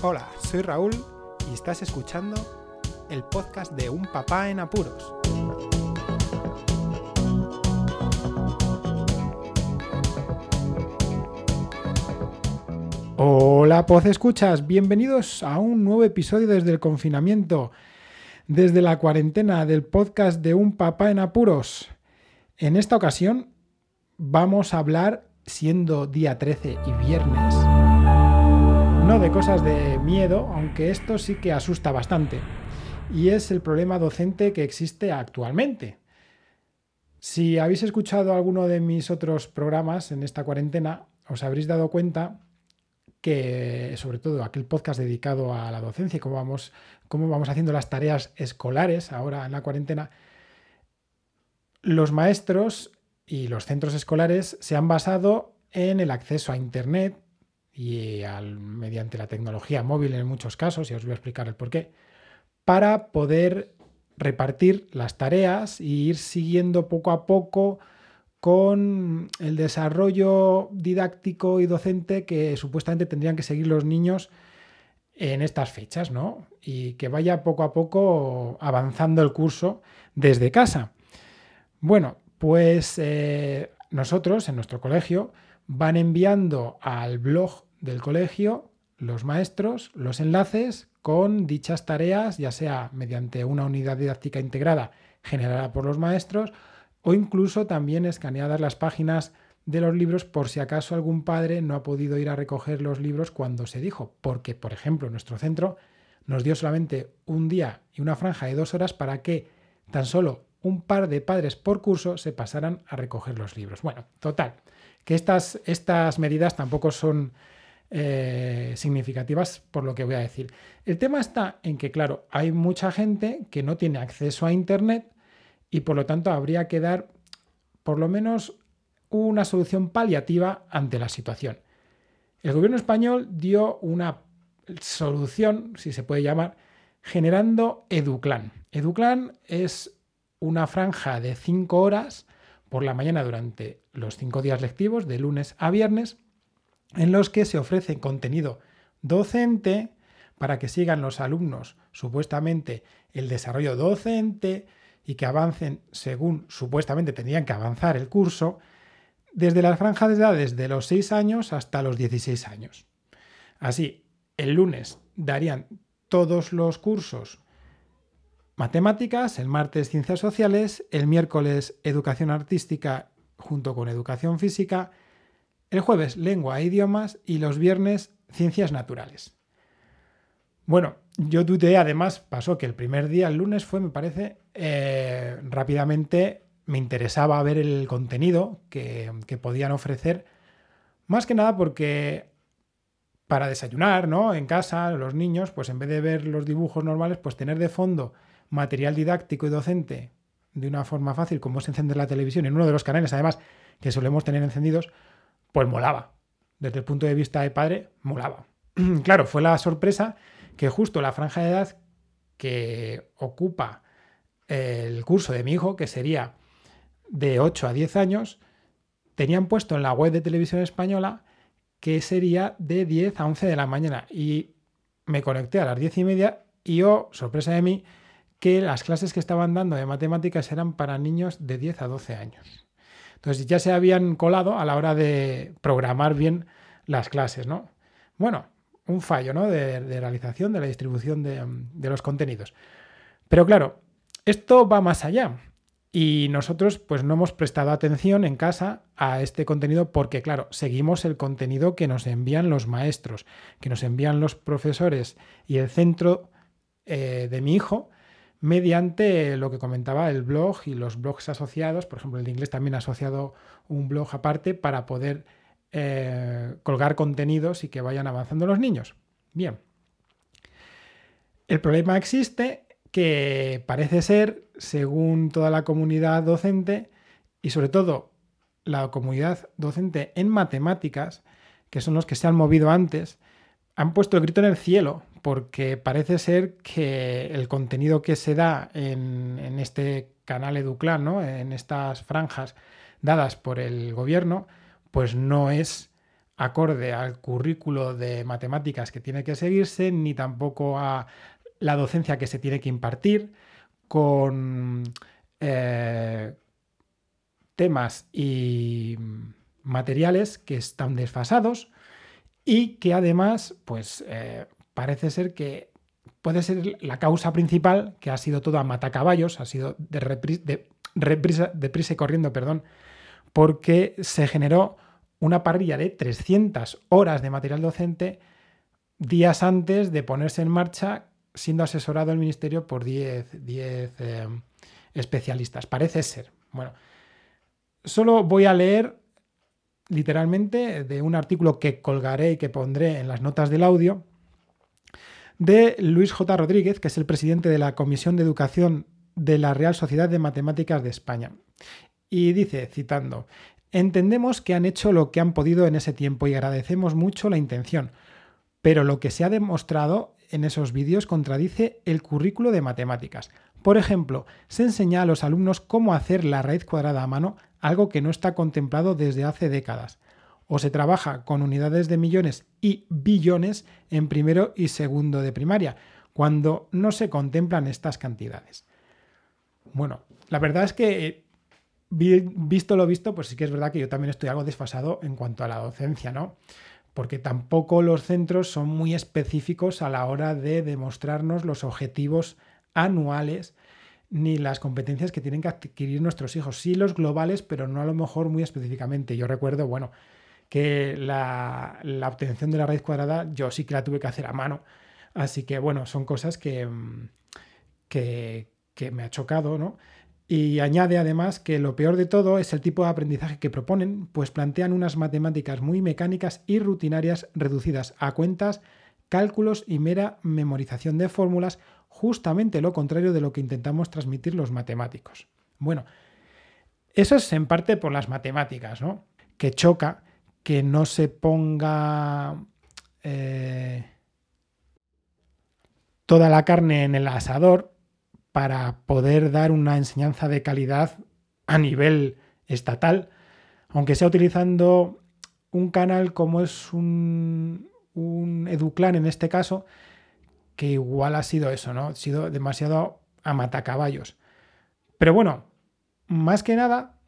Hola, soy Raúl y estás escuchando el podcast de Un Papá en Apuros. Hola, Poz Escuchas, bienvenidos a un nuevo episodio desde el confinamiento, desde la cuarentena del podcast de Un Papá en Apuros. En esta ocasión vamos a hablar, siendo día 13 y viernes, no de cosas de miedo, aunque esto sí que asusta bastante, y es el problema docente que existe actualmente. Si habéis escuchado alguno de mis otros programas en esta cuarentena, os habréis dado cuenta que, sobre todo aquel podcast dedicado a la docencia y cómo vamos, cómo vamos haciendo las tareas escolares ahora en la cuarentena, los maestros y los centros escolares se han basado en el acceso a Internet y al, mediante la tecnología móvil en muchos casos, y os voy a explicar el por qué, para poder repartir las tareas e ir siguiendo poco a poco con el desarrollo didáctico y docente que supuestamente tendrían que seguir los niños en estas fechas, ¿no? Y que vaya poco a poco avanzando el curso desde casa. Bueno, pues eh, nosotros en nuestro colegio van enviando al blog del colegio, los maestros, los enlaces con dichas tareas, ya sea mediante una unidad didáctica integrada generada por los maestros o incluso también escaneadas las páginas de los libros por si acaso algún padre no ha podido ir a recoger los libros cuando se dijo, porque por ejemplo nuestro centro nos dio solamente un día y una franja de dos horas para que tan solo un par de padres por curso se pasaran a recoger los libros. Bueno, total, que estas, estas medidas tampoco son eh, significativas por lo que voy a decir. El tema está en que, claro, hay mucha gente que no tiene acceso a Internet y por lo tanto habría que dar por lo menos una solución paliativa ante la situación. El gobierno español dio una solución, si se puede llamar, generando Educlan. Educlan es una franja de cinco horas por la mañana durante los cinco días lectivos, de lunes a viernes, en los que se ofrece contenido docente para que sigan los alumnos supuestamente el desarrollo docente y que avancen según supuestamente tendrían que avanzar el curso, desde las franjas de edades de los 6 años hasta los 16 años. Así, el lunes darían todos los cursos matemáticas, el martes ciencias sociales, el miércoles educación artística junto con educación física, el jueves lengua e idiomas y los viernes ciencias naturales. Bueno, yo tuteé, además, pasó que el primer día, el lunes, fue, me parece, eh, rápidamente me interesaba ver el contenido que, que, podían ofrecer, más que nada porque para desayunar, ¿no? En casa, los niños, pues en vez de ver los dibujos normales, pues tener de fondo material didáctico y docente de una forma fácil, como es encender la televisión en uno de los canales, además, que solemos tener encendidos, pues molaba. Desde el punto de vista de padre, molaba. claro, fue la sorpresa que justo la franja de edad que ocupa el curso de mi hijo, que sería de 8 a 10 años, tenían puesto en la web de televisión española que sería de 10 a 11 de la mañana. Y me conecté a las 10 y media y yo, sorpresa de mí, que las clases que estaban dando de matemáticas eran para niños de 10 a 12 años. Entonces ya se habían colado a la hora de programar bien las clases, ¿no? Bueno, un fallo, ¿no? De, realización, de la distribución de, los contenidos. Pero claro, esto va más allá. Y nosotros pues no hemos prestado atención en casa a este contenido porque claro, seguimos el contenido que nos envían los maestros, que nos envían los profesores y el centro eh, de mi hijo mediante lo que comentaba el blog y los blogs asociados. Por ejemplo, el de inglés también ha asociado un blog aparte para poder eh, colgar contenidos y que vayan avanzando los niños. Bien. El problema existe que parece ser, según toda la comunidad docente y sobre todo la comunidad docente en matemáticas, que son los que se han movido antes, han puesto el grito en el cielo porque parece ser que el contenido que se da en, este canal Educlan, en estas franjas dadas por el gobierno, pues no es acorde al currículo de matemáticas que tiene que seguirse, ni tampoco a la docencia que se tiene que impartir, con eh, temas y materiales que están desfasados y que además, pues eh, parece ser que puede ser la causa principal, que ha sido todo a matacaballos, ha sido de, de, deprisa y corriendo, perdón, porque se generó una parrilla de 300 horas de material docente días antes de ponerse en marcha, siendo asesorado el ministerio por 10, 10 eh, especialistas. Parece ser. Bueno, solo voy a leer literalmente de un artículo que colgaré y que pondré en las notas del audio de Luis J. Rodríguez, que es el presidente de la Comisión de Educación de la Real Sociedad de Matemáticas de España. Y dice, citando, Entendemos que han hecho lo que han podido en ese tiempo y agradecemos mucho la intención, pero lo que se ha demostrado en esos vídeos contradice el currículo de matemáticas. Por ejemplo, se enseña a los alumnos cómo hacer la raíz cuadrada a mano, algo que no está contemplado desde hace décadas. O se trabaja con unidades de millones y billones en primero y segundo de primaria, cuando no se contemplan estas cantidades. Bueno, la verdad es que visto lo visto, pues sí que es verdad que yo también estoy algo desfasado en cuanto a la docencia, ¿no? Porque tampoco los centros son muy específicos a la hora de demostrarnos los objetivos anuales ni las competencias que tienen que adquirir nuestros hijos. Sí los globales, pero no a lo mejor muy específicamente. Yo recuerdo, bueno, que la, obtención de la raíz cuadrada yo sí que la tuve que hacer a mano. Así que, bueno, son cosas que, mm, que, que me ha chocado, ¿no? Y añade además que lo peor de todo es el tipo de aprendizaje que proponen, pues plantean unas matemáticas muy mecánicas y rutinarias reducidas a cuentas, cálculos y mera memorización de fórmulas, justamente lo contrario de lo que intentamos transmitir los matemáticos. Bueno, eso es en parte por las matemáticas, ¿no? Que choca que no se ponga eh, toda la carne en el asador para poder dar una enseñanza de calidad a nivel estatal, aunque sea utilizando un canal como es un, un Educlan en este caso, que igual ha sido eso, ¿no? Ha sido demasiado a matacaballos. Pero bueno, más que nada,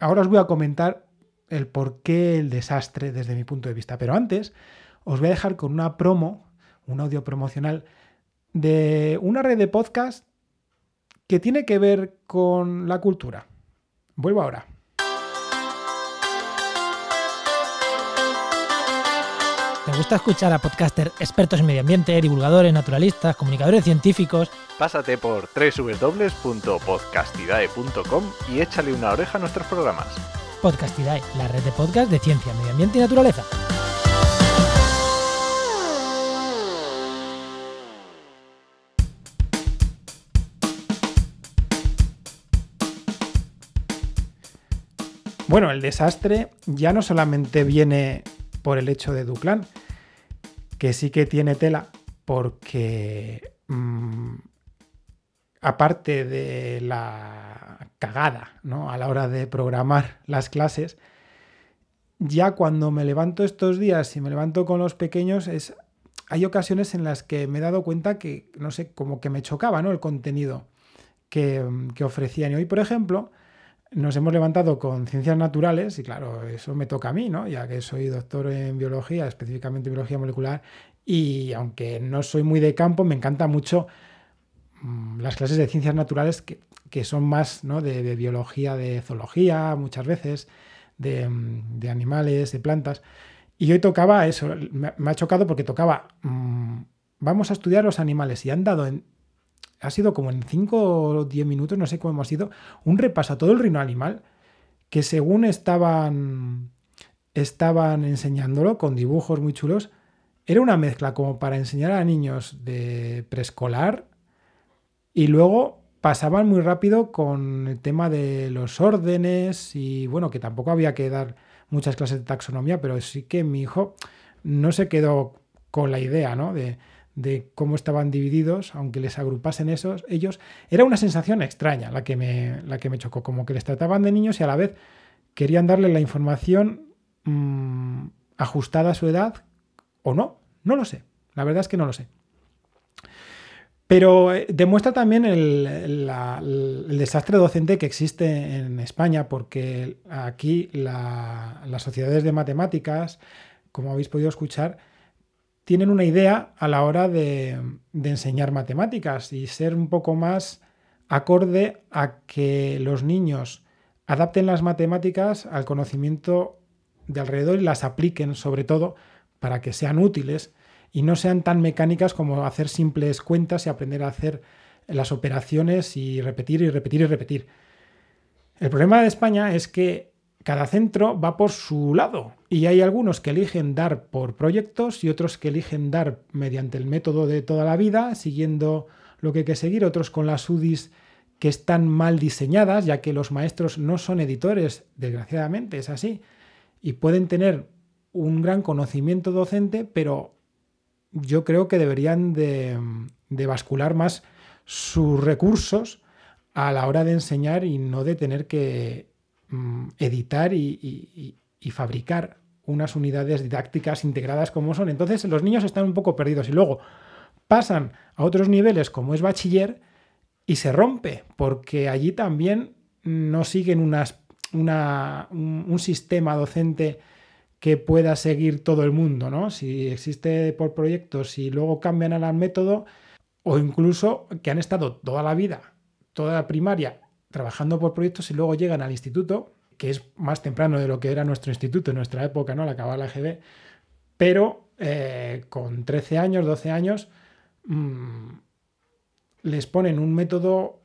ahora os voy a comentar el por qué el desastre desde mi punto de vista. Pero antes, os voy a dejar con una promo, un audio promocional de una red de podcast que tiene que ver con la cultura. Vuelvo ahora. ¿Te gusta escuchar a podcasters expertos en medio ambiente, divulgadores, naturalistas, comunicadores científicos? Pásate por www.podcastidae.com y échale una oreja a nuestros programas. Podcastidae, la red de podcast de ciencia, medio ambiente y naturaleza. Bueno, el desastre ya no solamente viene por el hecho de Duclan, que sí que tiene tela porque mm, aparte de la cagada ¿no? a la hora de programar las clases, ya cuando me levanto estos días y me levanto con los pequeños, es, hay ocasiones en las que me he dado cuenta que, no sé, como que me chocaba ¿no? el contenido que, que ofrecían. Y hoy, por ejemplo, nos hemos levantado con ciencias naturales y claro, eso me toca a mí, ¿no? Ya que soy doctor en biología, específicamente biología molecular, y aunque no soy muy de campo, me encanta mucho mm, las clases de ciencias naturales que, son más ¿no? de, biología, de zoología, muchas veces, de, mm, de, animales, de plantas. Y hoy tocaba eso, me, ha chocado porque tocaba, mm, vamos a estudiar los animales y han dado en ha sido como en 5 o 10 minutos, no sé cómo ha sido, un repaso a todo el reino animal que según estaban, estaban enseñándolo con dibujos muy chulos, era una mezcla como para enseñar a niños de preescolar y luego pasaban muy rápido con el tema de los órdenes y bueno, que tampoco había que dar muchas clases de taxonomía, pero sí que mi hijo no se quedó con la idea, ¿no? De, de cómo estaban divididos, aunque les agrupasen esos, ellos, era una sensación extraña la que, me, la que me chocó, como que les trataban de niños y a la vez querían darle la información mm, ajustada a su edad o no. No lo sé. La verdad es que no lo sé. Pero eh, demuestra también el, desastre docente que existe en España, porque aquí las sociedades de matemáticas, como habéis podido escuchar, tienen una idea a la hora de, enseñar matemáticas y ser un poco más acorde a que los niños adapten las matemáticas al conocimiento de alrededor y las apliquen sobre todo para que sean útiles y no sean tan mecánicas como hacer simples cuentas y aprender a hacer las operaciones y repetir y repetir y repetir. El problema de España es que cada centro va por su lado y hay algunos que eligen dar por proyectos y otros que eligen dar mediante el método de toda la vida, siguiendo lo que hay que seguir, otros con las UDIs que están mal diseñadas, ya que los maestros no son editores, desgraciadamente es así, y pueden tener un gran conocimiento docente, pero yo creo que deberían de, bascular más sus recursos a la hora de enseñar y no de tener que Mm, editar y, fabricar unas unidades didácticas integradas como son. Entonces los niños están un poco perdidos y luego pasan a otros niveles como es bachiller y se rompe porque allí también no siguen unas, una, un, sistema docente que pueda seguir todo el mundo, ¿no? Si existe por proyectos y luego cambian al método o incluso que han estado toda la vida, toda la primaria trabajando por proyectos y luego llegan al instituto, que es más temprano de lo que era nuestro instituto en nuestra época, ¿no? Al acabar la GB, pero eh, con 13 años, 12 años, mm, les ponen un método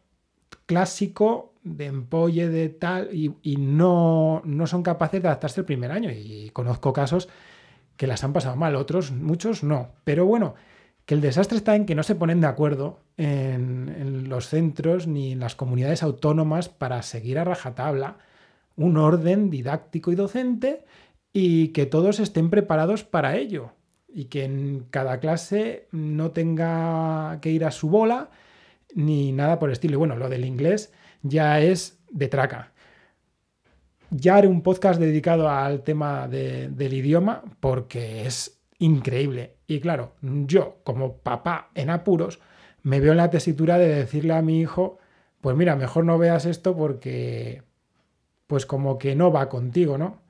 clásico de empolle de tal y, no, no, son capaces de adaptarse el primer año. Y conozco casos que las han pasado mal, otros, muchos no. Pero bueno, que el desastre está en que no se ponen de acuerdo en, los centros ni en las comunidades autónomas para seguir a rajatabla un orden didáctico y docente y que todos estén preparados para ello y que en cada clase no tenga que ir a su bola ni nada por el estilo. Y bueno, lo del inglés ya es de traca. Ya haré un podcast dedicado al tema del idioma porque es increíble. Y claro, yo como papá en apuros, me veo en la tesitura de decirle a mi hijo, pues mira, mejor no veas esto porque pues como que no va contigo, ¿no?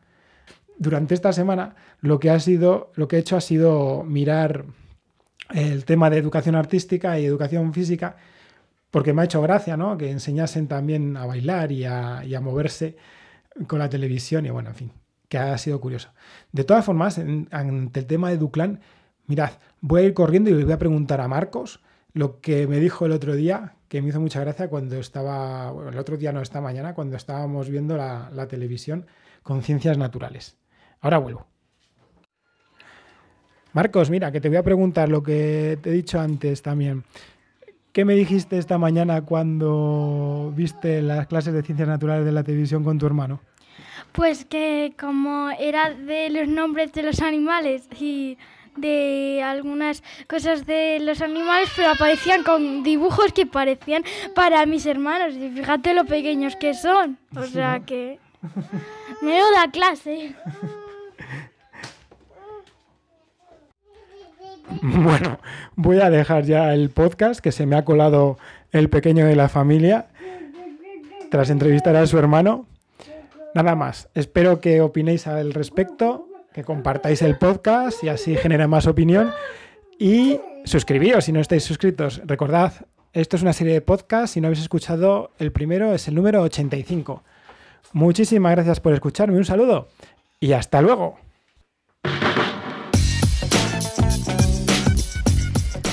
Durante esta semana lo que ha sido, lo que he hecho ha sido mirar el tema de educación artística y educación física, porque me ha hecho gracia, ¿no? Que enseñasen también a bailar y a, moverse con la televisión y bueno, en fin que ha sido curioso. De todas formas, ante el tema de Duclan, mirad, voy a ir corriendo y le voy a preguntar a Marcos lo que me dijo el otro día, que me hizo mucha gracia cuando estaba, bueno, el otro día no, esta mañana, cuando estábamos viendo la, la televisión con ciencias naturales. Ahora vuelvo. Marcos, mira, que te voy a preguntar lo que te he dicho antes también. ¿Qué me dijiste esta mañana cuando viste las clases de ciencias naturales de la televisión con tu hermano? Pues que como era de los nombres de los animales y de algunas cosas de los animales, pero aparecían con dibujos que parecían para mis hermanos. Y fíjate lo pequeños que son. O sea que... Me da clase. Bueno, voy a dejar ya el podcast que se me ha colado el pequeño de la familia tras entrevistar a su hermano. Nada más. Espero que opinéis al respecto, que compartáis el podcast y así genere más opinión. Y suscribíos si no estáis suscritos. Recordad, esto es una serie de podcasts. Si no habéis escuchado el primero, es el número 85. Muchísimas gracias por escucharme. Un saludo y hasta luego.